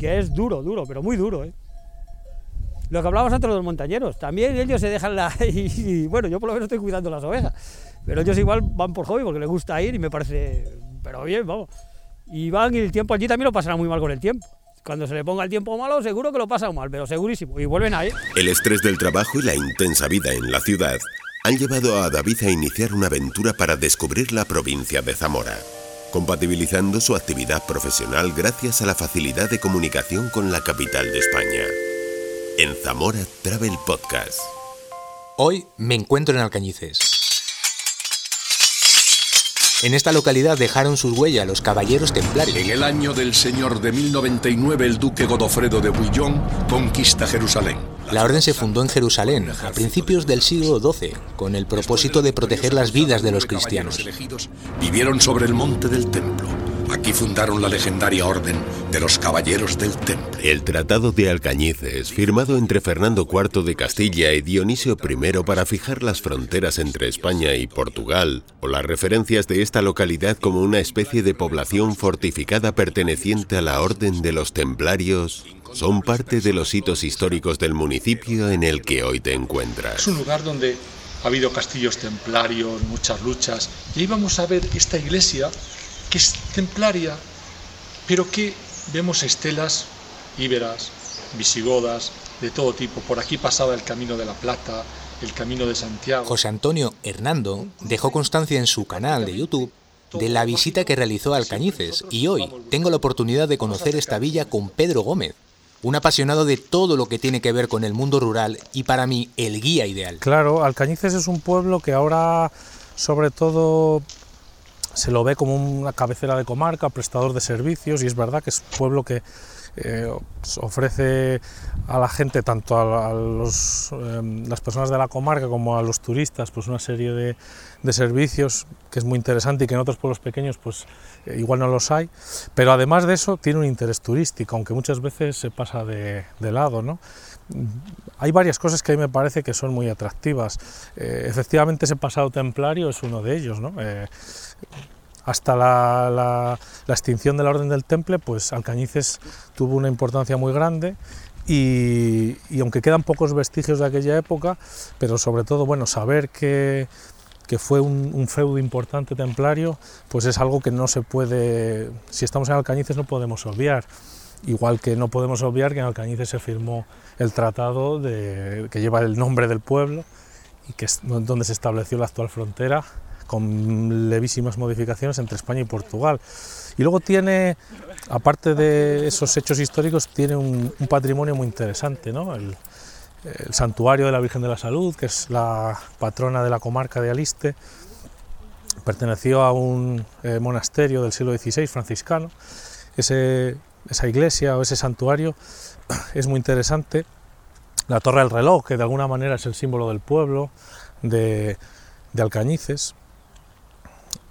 que es duro, duro, pero muy duro, ¿eh? Lo que hablábamos antes de los montañeros, también ellos se dejan la... Y, bueno, yo por lo menos estoy cuidando las ovejas, pero ellos igual van por hobby porque les gusta ir y me parece... Pero bien, vamos. Y van y el tiempo allí también lo pasará muy mal con el tiempo. Cuando se le ponga el tiempo malo, seguro que lo pasan mal, pero segurísimo. Y vuelven a ir. El estrés del trabajo y la intensa vida en la ciudad han llevado a David a iniciar una aventura para descubrir la provincia de Zamora, compatibilizando su actividad profesional gracias a la facilidad de comunicación con la capital de España. En Zamora Travel Podcast. Hoy me encuentro en Alcañices. En esta localidad dejaron sus huellas los caballeros templarios. En el año del Señor de 1099, el duque Godofredo de Bouillon conquista Jerusalén. La orden se fundó en Jerusalén a principios del siglo XII con el propósito de proteger las vidas de los cristianos. Vivieron sobre el monte del templo Aquí fundaron la legendaria orden de los Caballeros del Temple. El Tratado de Alcañices, firmado entre Fernando IV de Castilla y Dionisio I para fijar las fronteras entre España y Portugal, o las referencias de esta localidad como una especie de población fortificada perteneciente a la Orden de los Templarios, son parte de los hitos históricos del municipio en el que hoy te encuentras. Es un lugar donde ha habido castillos templarios, muchas luchas, y ahí vamos a ver esta iglesia que es templaria, pero que vemos estelas íberas, visigodas, de todo tipo. Por aquí pasaba el Camino de la Plata, el Camino de Santiago. José Antonio Hernando dejó constancia en su canal de YouTube de la visita que realizó a Alcañices y hoy tengo la oportunidad de conocer esta villa con Pedro Gómez, un apasionado de todo lo que tiene que ver con el mundo rural y para mí el guía ideal. Claro, Alcañices es un pueblo que ahora sobre todo se lo ve como una cabecera de comarca, prestador de servicios, y es verdad que es un pueblo que eh, ofrece a la gente, tanto a, em, las personas de la comarca como a los turistas, pues una serie de, servicios que es muy interesante y que en otros pueblos pequeños pues eh, igual no los hay, pero además de eso tiene un interés turístico, aunque muchas veces se pasa de, lado, ¿no? Hay varias cosas que a mí me parece que son muy atractivas. Eh, efectivamente ese pasado templario es uno de ellos, ¿no? Hasta la, extinción de la Orden del Temple, pues Alcañices tuvo una importancia muy grande y, aunque quedan pocos vestigios de aquella época, pero sobre todo, bueno, saber que, fue un, feudo importante templario, pues es algo que no se puede, si estamos en Alcañices no podemos obviar. Igual que no podemos obviar que en Alcañices se firmó el tratado que lleva el nombre del pueblo y que es donde se estableció la actual frontera con levísimas modificaciones entre España y Portugal. Y luego tiene, aparte de esos hechos históricos, tiene un, patrimonio muy interesante, ¿no? El, santuario de la Virgen de la Salud, que es la patrona de la comarca de Aliste, perteneció a un eh, monasterio del siglo XVI franciscano. esa iglesia o ese santuario es muy interesante. La Torre del Reloj, que de alguna manera es el símbolo del pueblo de Alcañices,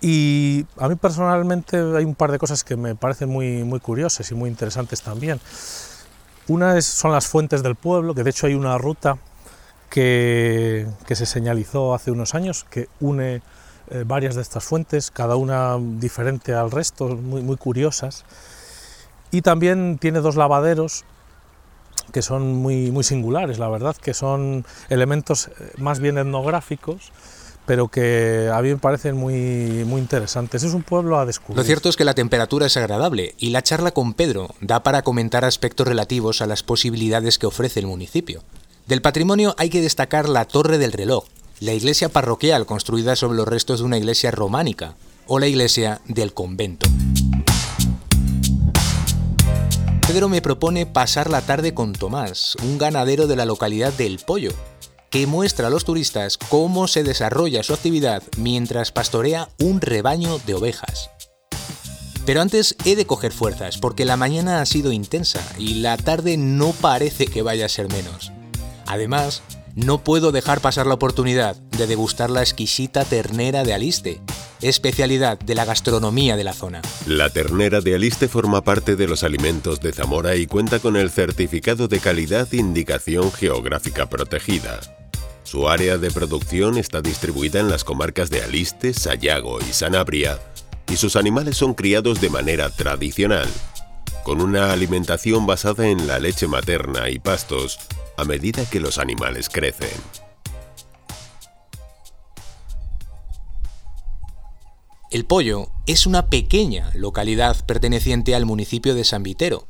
y a mí personalmente hay un par de cosas que me parecen muy, muy curiosas y muy interesantes también. Una son las fuentes del pueblo, que de hecho hay una ruta que, que se señalizó hace unos años que une eh, varias de estas fuentes, cada una diferente al resto, muy, muy curiosas. Y también tiene dos lavaderos que son muy, muy singulares, la verdad, que son elementos eh, más bien etnográficos, pero que a mí me parecen muy, muy interesantes. Es un pueblo a descubrir. Lo cierto es que la temperatura es agradable y la charla con Pedro da para comentar aspectos relativos a las posibilidades que ofrece el municipio. Del patrimonio hay que destacar la Torre del Reloj, la iglesia parroquial construida sobre los restos de una iglesia románica o la iglesia del convento. Pedro me propone pasar la tarde con Tomás, un ganadero de la localidad del Pollo, que muestra a los turistas cómo se desarrolla su actividad mientras pastorea un rebaño de ovejas. Pero antes he de coger fuerzas porque la mañana ha sido intensa y la tarde no parece que vaya a ser menos. Además, no puedo dejar pasar la oportunidad de degustar la exquisita ternera de Aliste, especialidad de la gastronomía de la zona. La ternera de Aliste forma parte de los alimentos de Zamora y cuenta con el certificado de calidad Indicación Geográfica Protegida. Su área de producción está distribuida en las comarcas de Aliste, Sayago y Sanabria, y sus animales son criados de manera tradicional, con una alimentación basada en la leche materna y pastos a medida que los animales crecen. El Pollo es una pequeña localidad perteneciente al municipio de San Vitero,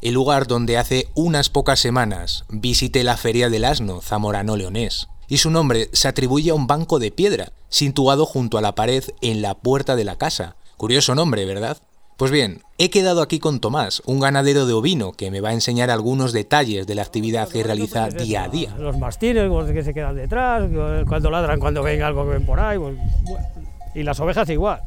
el lugar donde hace unas pocas semanas visité la Feria del Asno zamorano-leonés, y su nombre se atribuye a un banco de piedra situado junto a la pared en la puerta de la casa. Curioso nombre, ¿verdad? Pues bien, he quedado aquí con Tomás, un ganadero de ovino que me va a enseñar algunos detalles de la actividad que realiza día a día. Los mastines que se quedan detrás, cuando ladran, cuando ven algo que ven por ahí, pues, y las ovejas igual.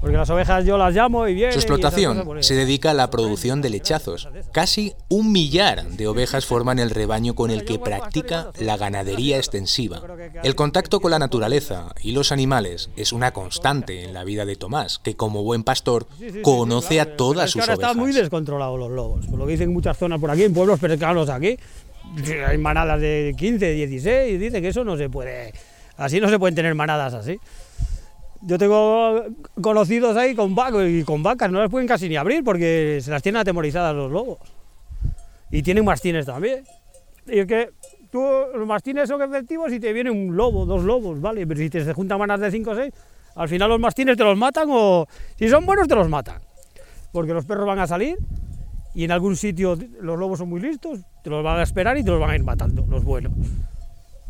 Porque las ovejas yo las llamo y vienen. Su explotación se dedica a la producción de lechazos. Casi un millar de ovejas forman el rebaño con el que practica la ganadería extensiva. El contacto con la naturaleza y los animales es una constante en la vida de Tomás, que como buen pastor conoce a todas sus ovejas. Están muy descontrolados los lobos, por lo que dicen muchas zonas por aquí, en pueblos cercanos aquí. Hay manadas de 15, 16 y dice que eso no se puede. Así no se pueden tener manadas así. Yo tengo conocidos ahí con vacas y con vacas, no las pueden casi ni abrir porque se las tienen atemorizadas los lobos. Y tienen mastines también. Y es que tú, los mastines son efectivos y te viene un lobo, dos lobos, ¿vale? Pero si te juntan manas de 5 o 6, al final los mastines te los matan o si son buenos te los matan. Porque los perros van a salir y en algún sitio los lobos son muy listos, te los van a esperar y te los van a ir matando, los buenos.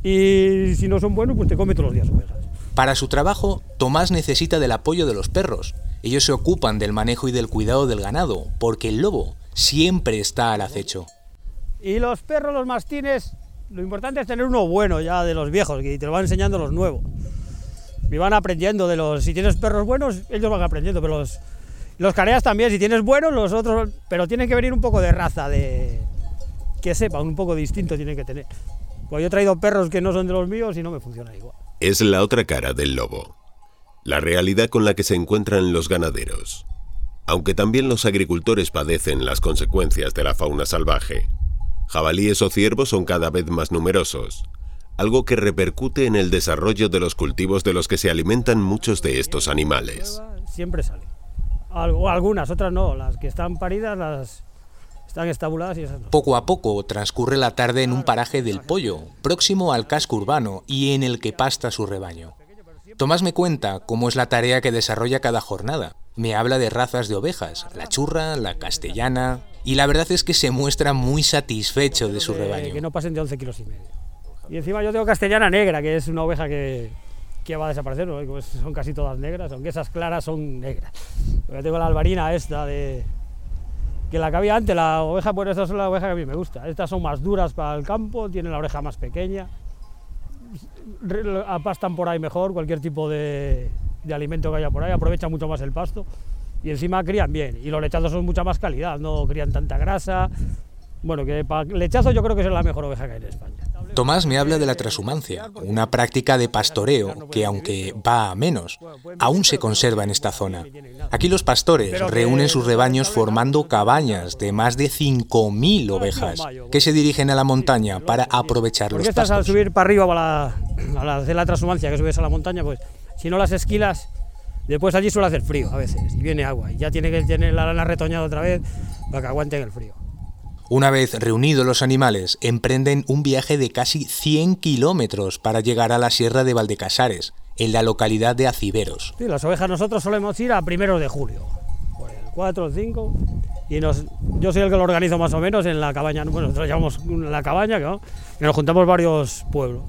Y si no son buenos, pues te come todos los días. Para su trabajo, Tomás necesita del apoyo de los perros. Ellos se ocupan del manejo y del cuidado del ganado, porque el lobo siempre está al acecho. Y los perros, los mastines, lo importante es tener uno bueno ya de los viejos, que te lo van enseñando los nuevos. Y van aprendiendo de los... Si tienes perros buenos, ellos van aprendiendo, pero los, los careas también, si tienes buenos, los otros... Pero tienen que venir un poco de raza, de... Que sepan, un poco distinto tienen que tener. Pues yo he traído perros que no son de los míos y no me funciona igual es la otra cara del lobo, la realidad con la que se encuentran los ganaderos. Aunque también los agricultores padecen las consecuencias de la fauna salvaje, jabalíes o ciervos son cada vez más numerosos, algo que repercute en el desarrollo de los cultivos de los que se alimentan muchos de estos animales. Siempre sale. Algunas, otras no. Las que están paridas las, están estabuladas y esas Poco a poco transcurre la tarde en un paraje del Pollo, próximo al casco urbano y en el que pasta su rebaño. Tomás me cuenta cómo es la tarea que desarrolla cada jornada. Me habla de razas de ovejas, la churra, la castellana, y la verdad es que se muestra muy satisfecho de su rebaño. Que no pasen de 11 kilos y medio. Y encima yo tengo castellana negra, que es una oveja que, que va a desaparecer, son casi todas negras, aunque esas claras son negras. Yo tengo la albarina esta de, que la que había antes, la oveja, pues esta es la oveja que a mí me gusta. Estas son más duras para el campo, tienen la oreja más pequeña, apastan por ahí mejor, cualquier tipo de, de alimento que haya por ahí, aprovechan mucho más el pasto y encima crían bien. Y los lechazos son mucha más calidad, no crían tanta grasa. Bueno, que para lechazo yo creo que es la mejor oveja que hay en España. Tomás me habla de la transhumancia, una práctica de pastoreo que, aunque va a menos, aún se conserva en esta zona. Aquí los pastores reúnen sus rebaños formando cabañas de más de 5.000 ovejas que se dirigen a la montaña para aprovechar los pastos. al subir para arriba para la, hacer la transhumancia, que subes a la montaña, pues si no las esquilas, después allí suele hacer frío a veces y viene agua y ya tiene que tener la lana retoñada otra vez para que aguanten el frío. Una vez reunidos los animales, emprenden un viaje de casi 100 kilómetros para llegar a la Sierra de Valdecasares, en la localidad de Aciberos. Sí, las ovejas nosotros solemos ir a primeros de julio, por el 4 o 5, y yo soy el que lo organizo más o menos en la cabaña, bueno, nosotros llamamos la cabaña, ¿no? y nos juntamos varios pueblos.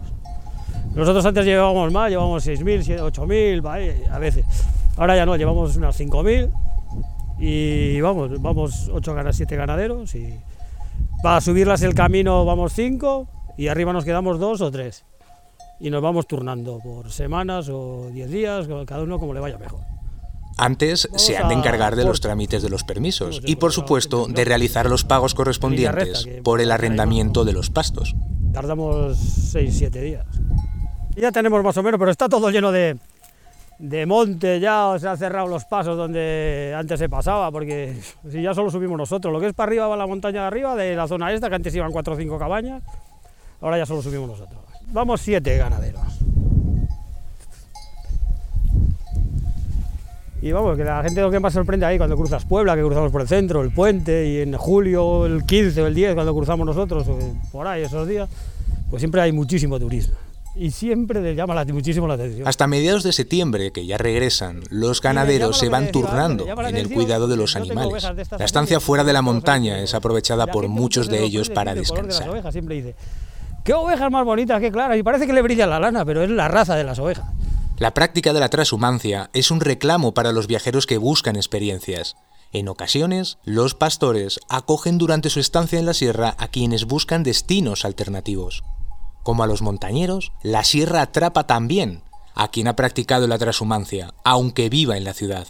Nosotros antes llevábamos más, llevábamos 6.000, 8.000, a veces. Ahora ya no, llevamos unas 5.000 y vamos, vamos 8 7 ganaderos y para subirlas el camino vamos cinco y arriba nos quedamos dos o tres. Y nos vamos turnando por semanas o diez días, cada uno como le vaya mejor. Antes se han de encargar de los trámites de los permisos y, por supuesto, de realizar los pagos correspondientes por el arrendamiento de los pastos. Tardamos seis, siete días. Ya tenemos más o menos, pero está todo lleno de, de monte ya, se han cerrado los pasos donde antes se pasaba, porque si ya solo subimos nosotros, lo que es para arriba va la montaña de arriba, de la zona esta, que antes iban cuatro o cinco cabañas, ahora ya solo subimos nosotros. Vamos siete ganaderos. Y vamos, que la gente lo que más sorprende ahí cuando cruzas Puebla, que cruzamos por el centro, el puente, y en julio, el 15 o el 10, cuando cruzamos nosotros, por ahí esos días, pues siempre hay muchísimo turismo. Y siempre le llama muchísimo la atención. Hasta mediados de septiembre, que ya regresan, los ganaderos se van turnando en el cuidado de los animales. La estancia fuera de la montaña es aprovechada por muchos de ellos para descansar. Siempre dice, qué ovejas más bonitas, qué claras, y parece que le brilla la lana, pero es la raza de las ovejas. La práctica de la transhumancia es un reclamo para los viajeros que buscan experiencias. En ocasiones, los pastores acogen durante su estancia en la sierra a quienes buscan destinos alternativos. Como a los montañeros, la sierra atrapa también a quien ha practicado la transhumancia, aunque viva en la ciudad.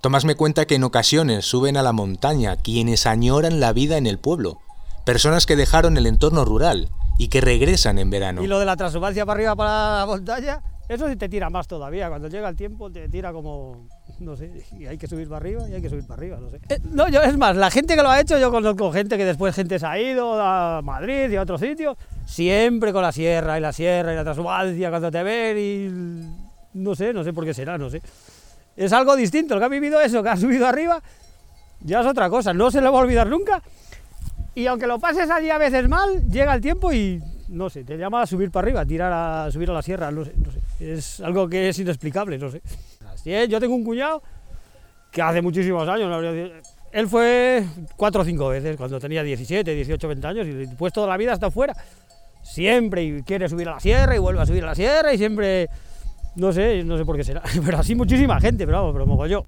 Tomás me cuenta que en ocasiones suben a la montaña quienes añoran la vida en el pueblo, personas que dejaron el entorno rural y que regresan en verano. ¿Y lo de la transhumancia para arriba para la montaña? Eso sí te tira más todavía, cuando llega el tiempo te tira como, no sé, y hay que subir para arriba y hay que subir para arriba, no sé. Eh, no, yo, es más, la gente que lo ha hecho, yo conozco gente que después gente se ha ido a Madrid y a otros sitios, siempre con la sierra y la sierra y la transhumancia cuando te ven y no sé, no sé por qué será, no sé. Es algo distinto, el que ha vivido eso, que ha subido arriba, ya es otra cosa, no se le va a olvidar nunca. Y aunque lo pases allí a veces mal, llega el tiempo y no sé, te llama a subir para arriba, tirar a subir a la sierra, no sé, no sé. Es algo que es inexplicable, no sé. Yo tengo un cuñado que hace muchísimos años, él fue cuatro o cinco veces cuando tenía 17, 18, 20 años y después toda la vida está fuera. Siempre y quiere subir a la sierra y vuelve a subir a la sierra y siempre, no sé, no sé por qué será, pero así muchísima gente, pero vamos, pero mogo yo.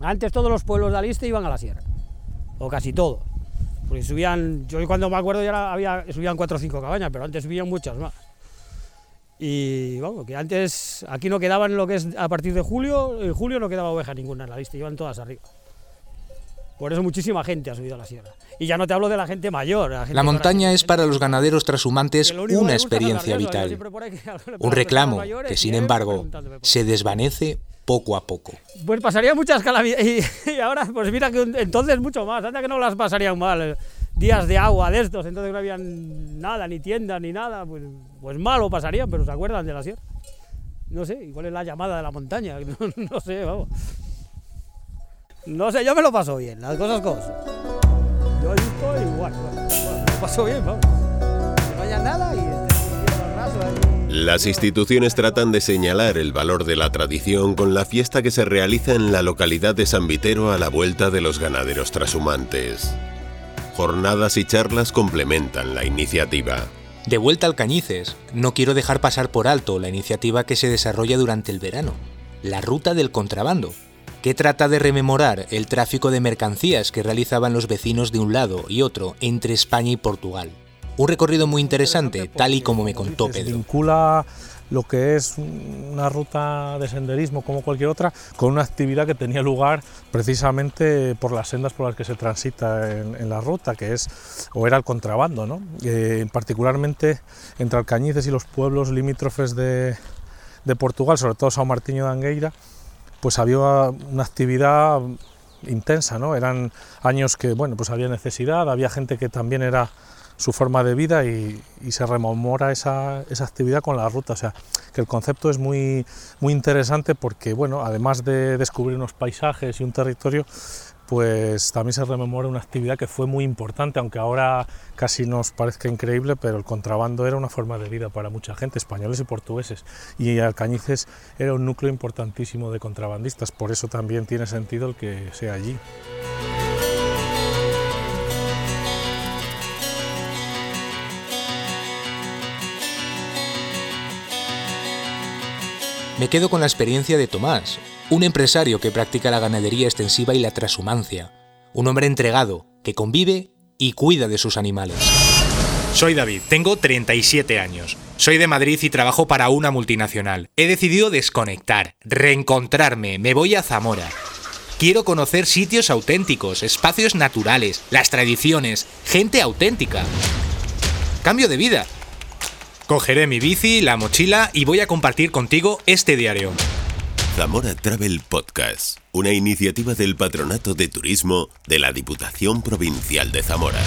Antes todos los pueblos de Aliste iban a la sierra, o casi todos. Porque subían, yo cuando me acuerdo ya había, subían cuatro o cinco cabañas, pero antes subían muchas más. Y vamos, que antes aquí no quedaban lo que es a partir de julio, en julio no quedaba oveja ninguna en la lista, iban todas arriba. Por eso muchísima gente ha subido a la sierra. Y ya no te hablo de la gente mayor. La, montaña es para los ganaderos transhumantes una experiencia vital. Un reclamo que, sin embargo, se desvanece poco a poco. Pues pasaría muchas calamidades. Y, ahora, pues mira que entonces mucho más. Anda que no las pasarían mal. Días de agua de estos, entonces no había nada, ni tiendas, ni nada. Pues, pues malo pasarían, pero se acuerdan de la sierra. No sé, igual es la llamada de la montaña. No, sé, vamos. No sé, yo me lo paso bien, las cosas cosas. Yo estoy igual, bueno, me lo paso bien, vamos. No haya nada y. Las instituciones tratan de señalar el valor de la tradición con la fiesta que se realiza en la localidad de San Vitero a la vuelta de los ganaderos trashumantes. Jornadas y charlas complementan la iniciativa. De vuelta al Cañices, no quiero dejar pasar por alto la iniciativa que se desarrolla durante el verano, la Ruta del Contrabando, que trata de rememorar el tráfico de mercancías que realizaban los vecinos de un lado y otro entre España y Portugal. Un recorrido muy interesante, tal y como me contó Pedro. Vincula lo que es una ruta de senderismo como cualquier otra con una actividad que tenía lugar precisamente por las sendas por las que se transita en, la ruta, que es o era el contrabando, ¿no? Eh, particularmente entre Alcañices y los pueblos limítrofes de, de Portugal, sobre todo São Martiño de Angueira, pues había una actividad intensa, ¿no? Eran años que, bueno, pues había necesidad, había gente que también era su forma de vida y, se rememora esa, esa, actividad con la ruta. O sea, que el concepto es muy, muy interesante porque, bueno, además de descubrir unos paisajes y un territorio, pues también se rememora una actividad que fue muy importante, aunque ahora casi nos parezca increíble, pero el contrabando era una forma de vida para mucha gente, españoles y portugueses, y Alcañices era un núcleo importantísimo de contrabandistas, por eso también tiene sentido el que sea allí. Me quedo con la experiencia de Tomás, un empresario que practica la ganadería extensiva y la transhumancia, un hombre entregado que convive y cuida de sus animales. Soy David, tengo 37 años. Soy de Madrid y trabajo para una multinacional. He decidido desconectar, reencontrarme, me voy a Zamora. Quiero conocer sitios auténticos, espacios naturales, las tradiciones, gente auténtica. Cambio de vida, Cogeré mi bici, la mochila y voy a compartir contigo este diario. Zamora Travel Podcast, una iniciativa del Patronato de Turismo de la Diputación Provincial de Zamora.